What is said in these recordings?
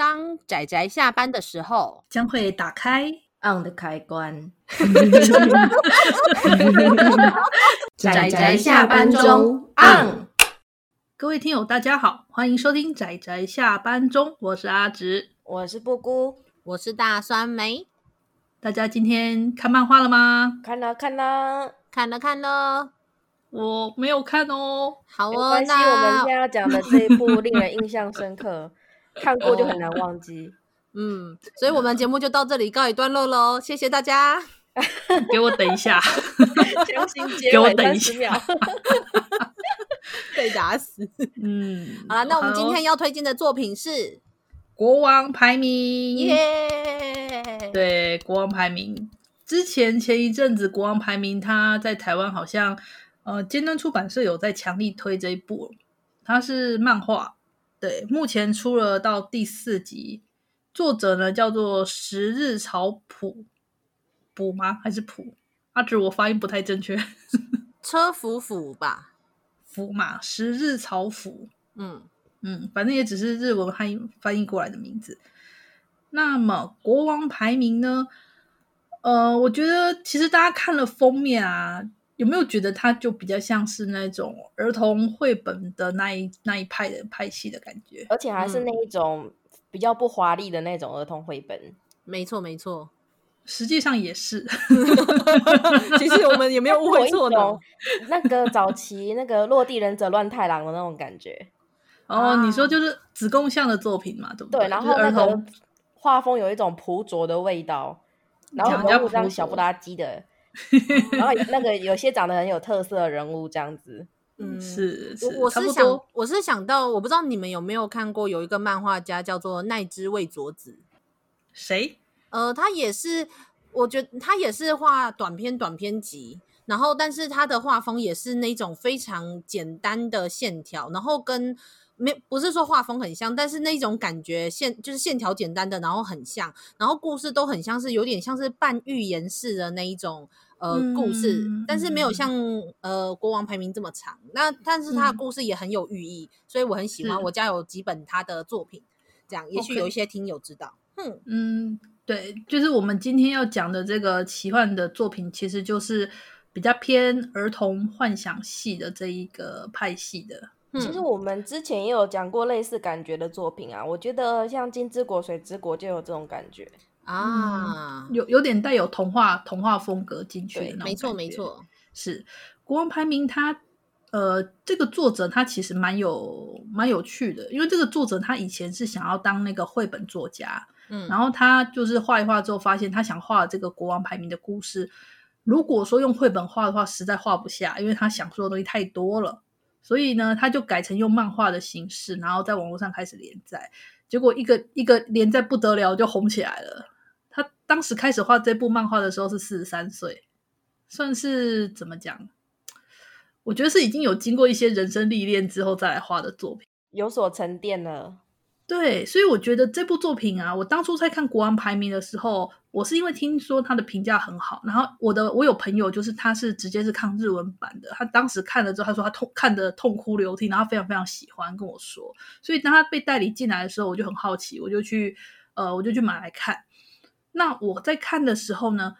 当仔仔下班的时候，将会打开 on 的开关。仔仔下班中 on。各位听友，大家好，欢迎收听仔仔下班中，我是阿直，我是布姑，我是大酸梅。大家今天看漫画了吗？看了，看了，看了，看了。我没有看哦。好哦，那我们现在要讲的这一部令人印象深刻。看过就很难忘记，嗯，所以我们节目就到这里告一段落喽，谢谢大家。给我等一下，强行结尾三十秒，被打死。嗯，好了，那我们今天要推荐的作品是《国王排名》耶。对，《国王排名》之前前一阵子，《国王排名》它在台湾好像呃尖端出版社有在强力推这一部，它是漫画。对，目前出了到第四集，作者呢叫做十日草普，普吗？还是普？阿芷，我发音不太正确。车辅辅吧，辅嘛，十日草辅。嗯嗯，反正也只是日文翻译翻译过来的名字。那么国王排名呢？呃，我觉得其实大家看了封面啊。有没有觉得它就比较像是那种儿童绘本的那一那一派的派系的感觉，而且还是那一种比较不华丽的那种儿童绘本。嗯、没错，没错，实际上也是。其实我们也没有误会错的。那个早期那个落地忍者乱太郎的那种感觉。哦，你说就是子贡像的作品嘛，对不对？对，然后那个画风有一种朴拙的味道，然后人物这样小不拉几的。然后 那个有些长得很有特色的人物这样子，嗯，是，是我，我是想，我是想到，我不知道你们有没有看过，有一个漫画家叫做奈之卫佐子，谁？呃，他也是，我觉得他也是画短篇短篇集，然后但是他的画风也是那种非常简单的线条，然后跟没不是说画风很像，但是那种感觉线就是线条简单的，然后很像，然后故事都很像是有点像是半寓言式的那一种。呃，故事，嗯、但是没有像、嗯、呃国王排名这么长。那但是他的故事也很有寓意，嗯、所以我很喜欢。我家有几本他的作品，这样也许有一些听友知道。嗯嗯，对，就是我们今天要讲的这个奇幻的作品，其实就是比较偏儿童幻想系的这一个派系的。其实我们之前也有讲过类似感觉的作品啊，我觉得像《金之国》《水之国》就有这种感觉。啊，有有点带有童话童话风格进去的那，没错没错，是国王排名他。他呃，这个作者他其实蛮有蛮有趣的，因为这个作者他以前是想要当那个绘本作家，嗯，然后他就是画一画之后，发现他想画这个国王排名的故事，如果说用绘本画的话，实在画不下，因为他想说的东西太多了，所以呢，他就改成用漫画的形式，然后在网络上开始连载，结果一个一个连载不得了，就红起来了。他当时开始画这部漫画的时候是四十三岁，算是怎么讲？我觉得是已经有经过一些人生历练之后再来画的作品，有所沉淀了。对，所以我觉得这部作品啊，我当初在看《国王排名》的时候，我是因为听说他的评价很好，然后我的我有朋友就是他是直接是看日文版的，他当时看了之后，他说他痛看得痛哭流涕，然后非常非常喜欢跟我说，所以当他被代理进来的时候，我就很好奇，我就去呃，我就去买来看。那我在看的时候呢，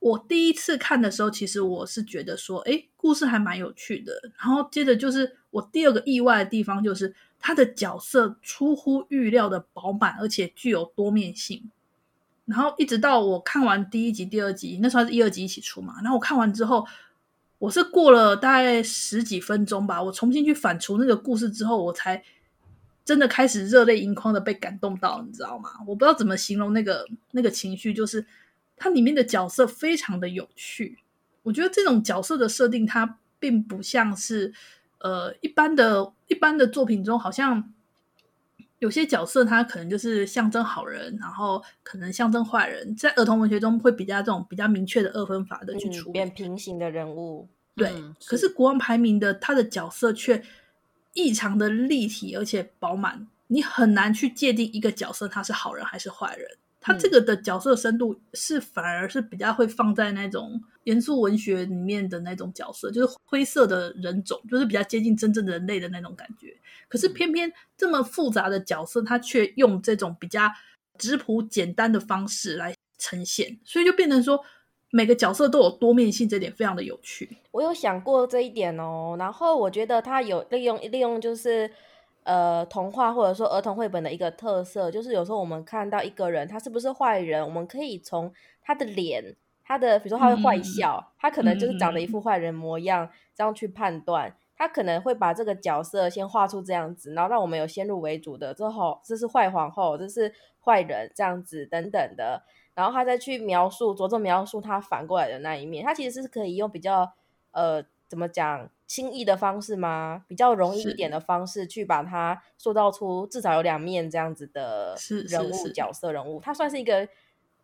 我第一次看的时候，其实我是觉得说，诶，故事还蛮有趣的。然后接着就是我第二个意外的地方，就是他的角色出乎预料的饱满，而且具有多面性。然后一直到我看完第一集、第二集，那时候是一二集一起出嘛。然后我看完之后，我是过了大概十几分钟吧，我重新去反刍那个故事之后，我才。真的开始热泪盈眶的被感动到，你知道吗？我不知道怎么形容那个那个情绪，就是它里面的角色非常的有趣。我觉得这种角色的设定，它并不像是呃一般的一般的作品中，好像有些角色他可能就是象征好人，然后可能象征坏人，在儿童文学中会比较这种比较明确的二分法的去处理，变平行的人物。对，嗯、可是国王排名的他的角色却。异常的立体而且饱满，你很难去界定一个角色他是好人还是坏人。他这个的角色深度是反而是比较会放在那种严肃文学里面的那种角色，就是灰色的人种，就是比较接近真正的人类的那种感觉。可是偏偏这么复杂的角色，他却用这种比较质朴简单的方式来呈现，所以就变成说每个角色都有多面性，这点非常的有趣。我有想过这一点哦，然后我觉得他有利用利用就是。呃，童话或者说儿童绘本的一个特色，就是有时候我们看到一个人，他是不是坏人，我们可以从他的脸，他的比如说他会坏笑，嗯、他可能就是长得一副坏人模样，嗯、这样去判断，他可能会把这个角色先画出这样子，然后让我们有先入为主的，之后这是坏皇后，这是坏人这样子等等的，然后他再去描述，着重描述他反过来的那一面，他其实是可以用比较呃。怎么讲？轻易的方式吗？比较容易一点的方式，去把它塑造出至少有两面这样子的人物角色人物，它算是一个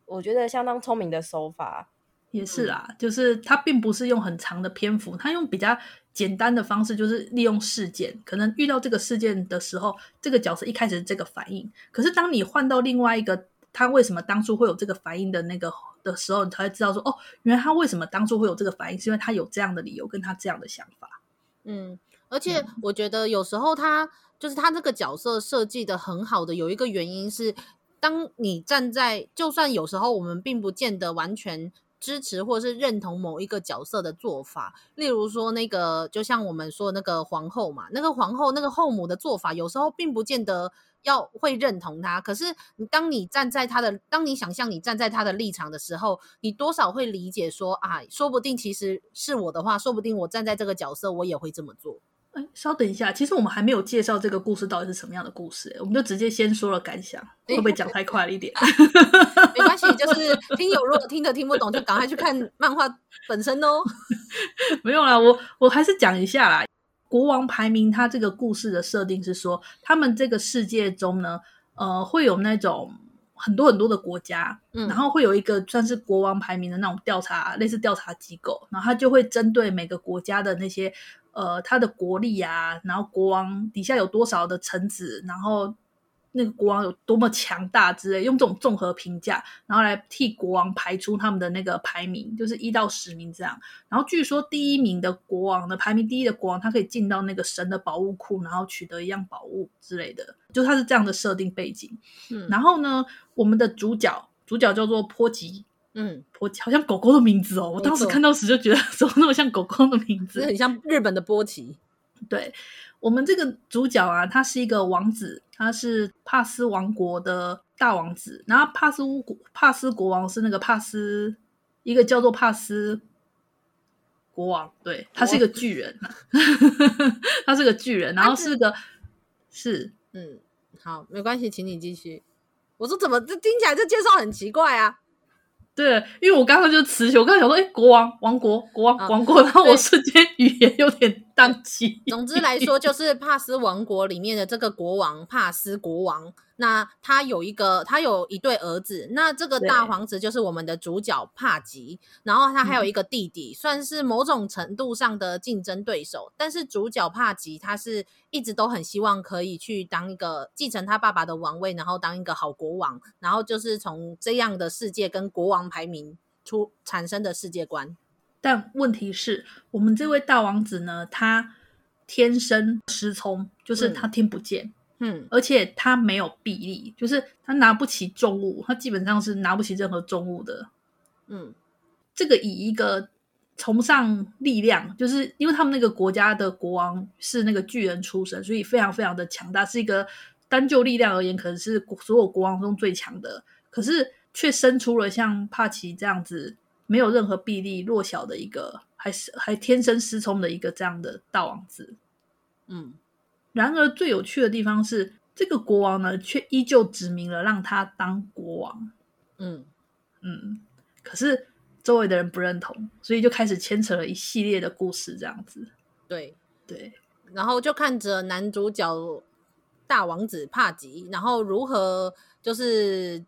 我觉得相当聪明的手法。也是啦，嗯、就是他并不是用很长的篇幅，他用比较简单的方式，就是利用事件，可能遇到这个事件的时候，这个角色一开始是这个反应，可是当你换到另外一个。他为什么当初会有这个反应的那个的时候，你才会知道说，哦，原来他为什么当初会有这个反应，是因为他有这样的理由，跟他这样的想法。嗯，而且我觉得有时候他就是他这个角色设计的很好的，有一个原因是，当你站在，就算有时候我们并不见得完全支持或是认同某一个角色的做法，例如说那个，就像我们说那个皇后嘛，那个皇后那个后母的做法，有时候并不见得。要会认同他，可是你当你站在他的，当你想象你站在他的立场的时候，你多少会理解说啊，说不定其实是我的话，说不定我站在这个角色，我也会这么做。哎，稍等一下，其实我们还没有介绍这个故事到底是什么样的故事，我们就直接先说了感想，会不会讲太快了一点？没关系，就是听友如果听得听不懂，就赶快去看漫画本身哦。没有啦，我我还是讲一下啦。国王排名，它这个故事的设定是说，他们这个世界中呢，呃，会有那种很多很多的国家，嗯，然后会有一个算是国王排名的那种调查，类似调查机构，然后他就会针对每个国家的那些，呃，他的国力啊，然后国王底下有多少的臣子，然后。那个国王有多么强大之类，用这种综合评价，然后来替国王排出他们的那个排名，就是一到十名这样。然后据说第一名的国王的排名第一的国王，他可以进到那个神的宝物库，然后取得一样宝物之类的，就他是这样的设定背景。嗯，然后呢，我们的主角主角叫做波吉，嗯，波吉好像狗狗的名字哦。我当时看到时就觉得 怎么那么像狗狗的名字，很像日本的波奇。对，我们这个主角啊，他是一个王子。他是帕斯王国的大王子，然后帕斯乌国帕斯国王是那个帕斯，一个叫做帕斯国王，对，他是一个巨人，他是个巨人，然后是个是嗯，好，没关系，请你继续。我说怎么这听起来这介绍很奇怪啊？对，因为我刚刚就词穷，我刚想说，哎，国王、王国、国王、王国，然后我瞬间语言有点宕机。总之来说，就是帕斯王国里面的这个国王帕斯国王。那他有一个，他有一对儿子。那这个大皇子就是我们的主角帕吉，然后他还有一个弟弟，嗯、算是某种程度上的竞争对手。但是主角帕吉他是一直都很希望可以去当一个继承他爸爸的王位，然后当一个好国王。然后就是从这样的世界跟国王排名出产生的世界观。但问题是我们这位大王子呢，他天生失聪，就是他听不见。嗯嗯，而且他没有臂力，就是他拿不起重物，他基本上是拿不起任何重物的。嗯，这个以一个崇尚力量，就是因为他们那个国家的国王是那个巨人出身，所以非常非常的强大，是一个单就力量而言，可能是所有国王中最强的。可是却生出了像帕奇这样子没有任何臂力、弱小的一个，还是还天生失聪的一个这样的大王子。嗯。然而，最有趣的地方是，这个国王呢，却依旧指明了让他当国王。嗯嗯，可是周围的人不认同，所以就开始牵扯了一系列的故事，这样子。对对，然后就看着男主角大王子帕吉，然后如何就是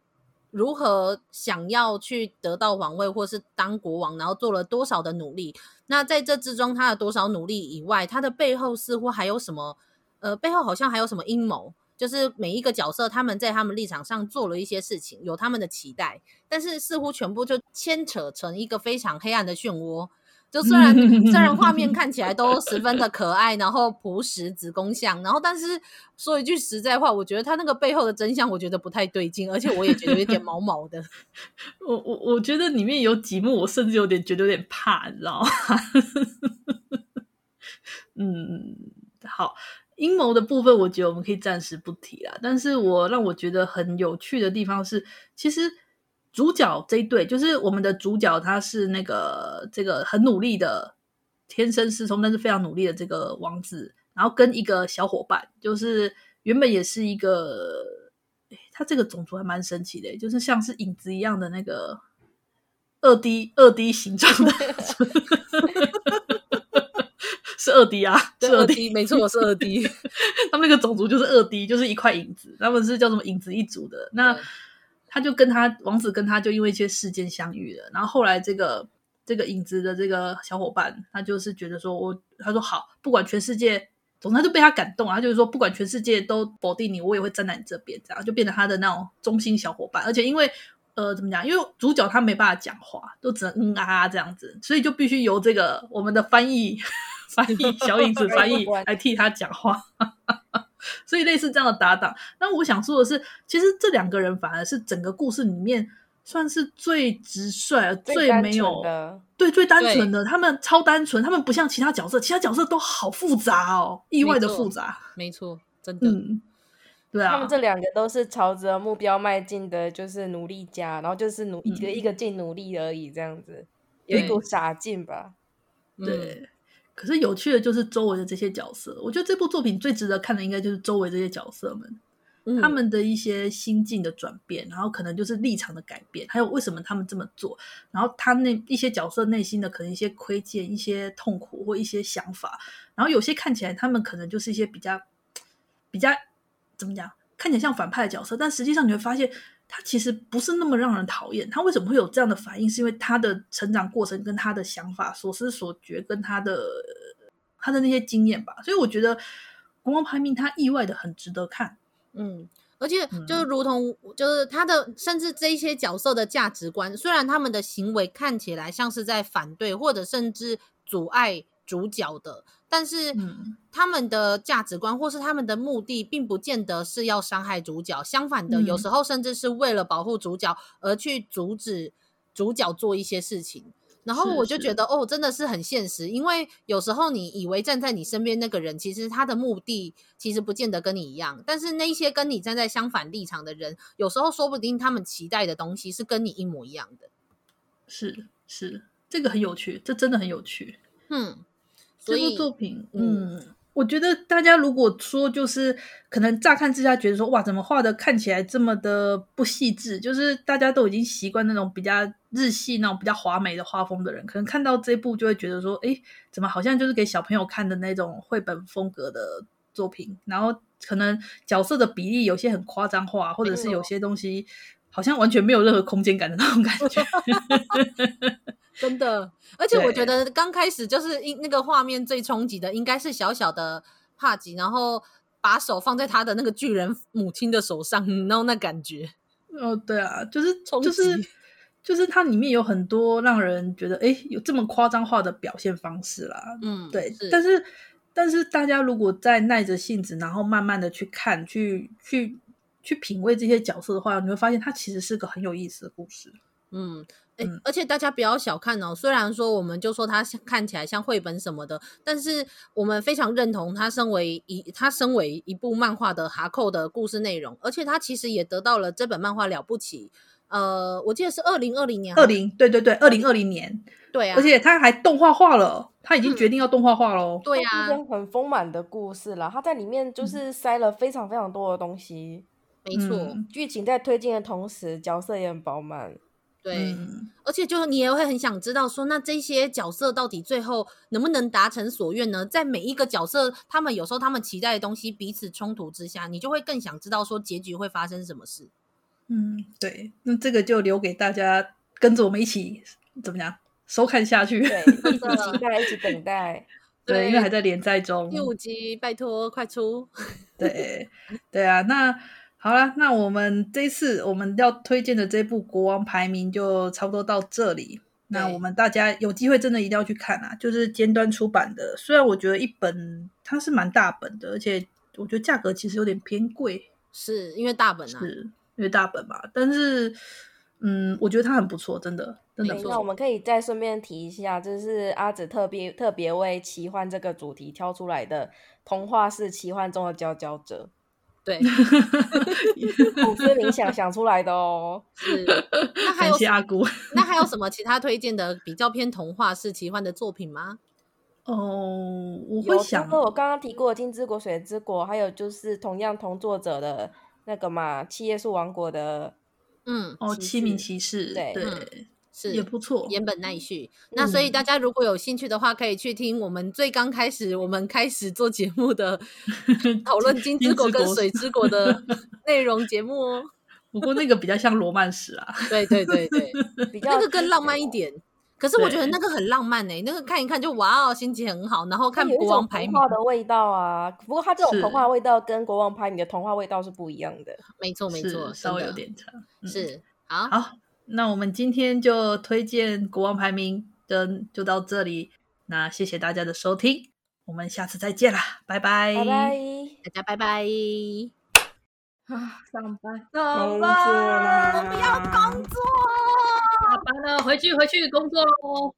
如何想要去得到王位或是当国王，然后做了多少的努力。那在这之中，他的多少努力以外，他的背后似乎还有什么？呃，背后好像还有什么阴谋？就是每一个角色他们在他们立场上做了一些事情，有他们的期待，但是似乎全部就牵扯成一个非常黑暗的漩涡。就虽然虽然画面 看起来都十分的可爱，然后朴实子宫像，然后但是说一句实在话，我觉得他那个背后的真相，我觉得不太对劲，而且我也觉得有点毛毛的。我我我觉得里面有几幕，我甚至有点觉得有点怕，你知道吗？嗯，好，阴谋的部分，我觉得我们可以暂时不提啦。但是我让我觉得很有趣的地方是，其实。主角这一对就是我们的主角，他是那个这个很努力的天生失聪，但是非常努力的这个王子，然后跟一个小伙伴，就是原本也是一个，他这个种族还蛮神奇的，就是像是影子一样的那个二 D 二 D 形状的，是二 D 啊，是二 D，没错，我是二 D，他们那个种族就是二 D，就是一块影子，他们是叫什么影子一族的。那。他就跟他王子跟他就因为一些事件相遇了，然后后来这个这个影子的这个小伙伴，他就是觉得说我他说好，不管全世界，总之他就被他感动，他就是说不管全世界都否定你，我也会站在你这边，这样就变成他的那种忠心小伙伴。而且因为呃怎么讲，因为主角他没办法讲话，都只能嗯啊啊这样子，所以就必须由这个我们的翻译 翻译小影子翻译来替他讲话。所以类似这样的搭档，那我想说的是，其实这两个人反而是整个故事里面算是最直率、最没有对最单纯的。他们超单纯，他们不像其他角色，其他角色都好复杂哦，意外的复杂。没错，真的。嗯，对啊，他们这两个都是朝着目标迈进的，就是努力家，然后就是努一个一个劲努力而已，这样子有一股傻劲吧？对。可是有趣的就是周围的这些角色，我觉得这部作品最值得看的应该就是周围这些角色们，嗯、他们的一些心境的转变，然后可能就是立场的改变，还有为什么他们这么做，然后他那一些角色内心的可能一些亏欠、一些痛苦或一些想法，然后有些看起来他们可能就是一些比较比较怎么讲，看起来像反派的角色，但实际上你会发现。他其实不是那么让人讨厌。他为什么会有这样的反应？是因为他的成长过程、跟他的想法、所思所觉、跟他的他的那些经验吧。所以我觉得《国王排名》他意外的很值得看。嗯，而且就是如同就是他的，甚至这一些角色的价值观，虽然他们的行为看起来像是在反对，或者甚至阻碍主角的。但是，他们的价值观或是他们的目的，并不见得是要伤害主角。相反的，有时候甚至是为了保护主角而去阻止主角做一些事情。然后我就觉得，哦，真的是很现实。因为有时候你以为站在你身边那个人，其实他的目的其实不见得跟你一样。但是那些跟你站在相反立场的人，有时候说不定他们期待的东西是跟你一模一样的。是是，这个很有趣，这真的很有趣。嗯。这部作品，嗯，嗯，我觉得大家如果说就是可能乍看之下觉得说哇，怎么画的看起来这么的不细致？就是大家都已经习惯那种比较日系那种比较华美的画风的人，可能看到这部就会觉得说，哎，怎么好像就是给小朋友看的那种绘本风格的作品？然后可能角色的比例有些很夸张化，或者是有些东西好像完全没有任何空间感的那种感觉。真的，而且我觉得刚开始就是那个画面最冲击的，应该是小小的帕吉，然后把手放在他的那个巨人母亲的手上，然后那感觉。哦，对啊，就是就是就是它里面有很多让人觉得，哎，有这么夸张化的表现方式啦。嗯，对。是但是但是大家如果再耐着性子，然后慢慢的去看，去去去品味这些角色的话，你会发现它其实是个很有意思的故事。嗯。而且大家不要小看哦，虽然说我们就说它看起来像绘本什么的，但是我们非常认同它身为一它身为一部漫画的哈扣的故事内容，而且它其实也得到了这本漫画了不起。呃，我记得是二零二零年，二零对对对，二零二零年，对啊，而且它还动画化了，它已经决定要动画化了。嗯、对啊，很丰满的故事了，它在里面就是塞了非常非常多的东西，没错，剧情在推进的同时，角色也很饱满。对，嗯、而且就你也会很想知道说，那这些角色到底最后能不能达成所愿呢？在每一个角色，他们有时候他们期待的东西彼此冲突之下，你就会更想知道说结局会发生什么事。嗯，对，那这个就留给大家跟着我们一起怎么样收看下去，对，一起期待，一起等待。对，因为还在连载中。第五集，拜托快出。对，对啊，那好了，那我们这一次我们要推荐的这部国王排名就差不多到这里。那我们大家有机会真的一定要去看啊！就是尖端出版的，虽然我觉得一本它是蛮大本的，而且我觉得价格其实有点偏贵，是因为大本啊，是因为大本嘛。但是，嗯，我觉得它很不错，真的，真的不错。那我们可以再顺便提一下，就是阿紫特别特别为奇幻这个主题挑出来的童话式奇幻中的佼佼者。对，古诗冥想想出来的哦。是，那还有阿姑，那还有什么其他推荐的比较偏童话式奇幻的作品吗？哦，我会想，有我刚刚提过《金之国》《水之国》，还有就是同样同作者的那个嘛，《七叶树王国》的，嗯，哦，《七名骑士》对对。嗯是也不错，岩本奈绪。那所以大家如果有兴趣的话，可以去听我们最刚开始我们开始做节目的 讨论《金之国》跟《水之国》的内容节目哦。不过那个比较像罗曼史啊，对对对对，比较 那个更浪漫一点。可是我觉得那个很浪漫诶、欸，那个看一看就哇哦，心情很好。然后看国王排名的味道啊，不过它这种童话味道跟国王排名的童话味道是不一样的。没错没错，稍微有点差。嗯、是好好。那我们今天就推荐国王排名的就到这里，那谢谢大家的收听，我们下次再见啦，拜拜，拜拜，大家拜拜。啊，上班，上班，我们要工作，下班了，回去回去工作喽。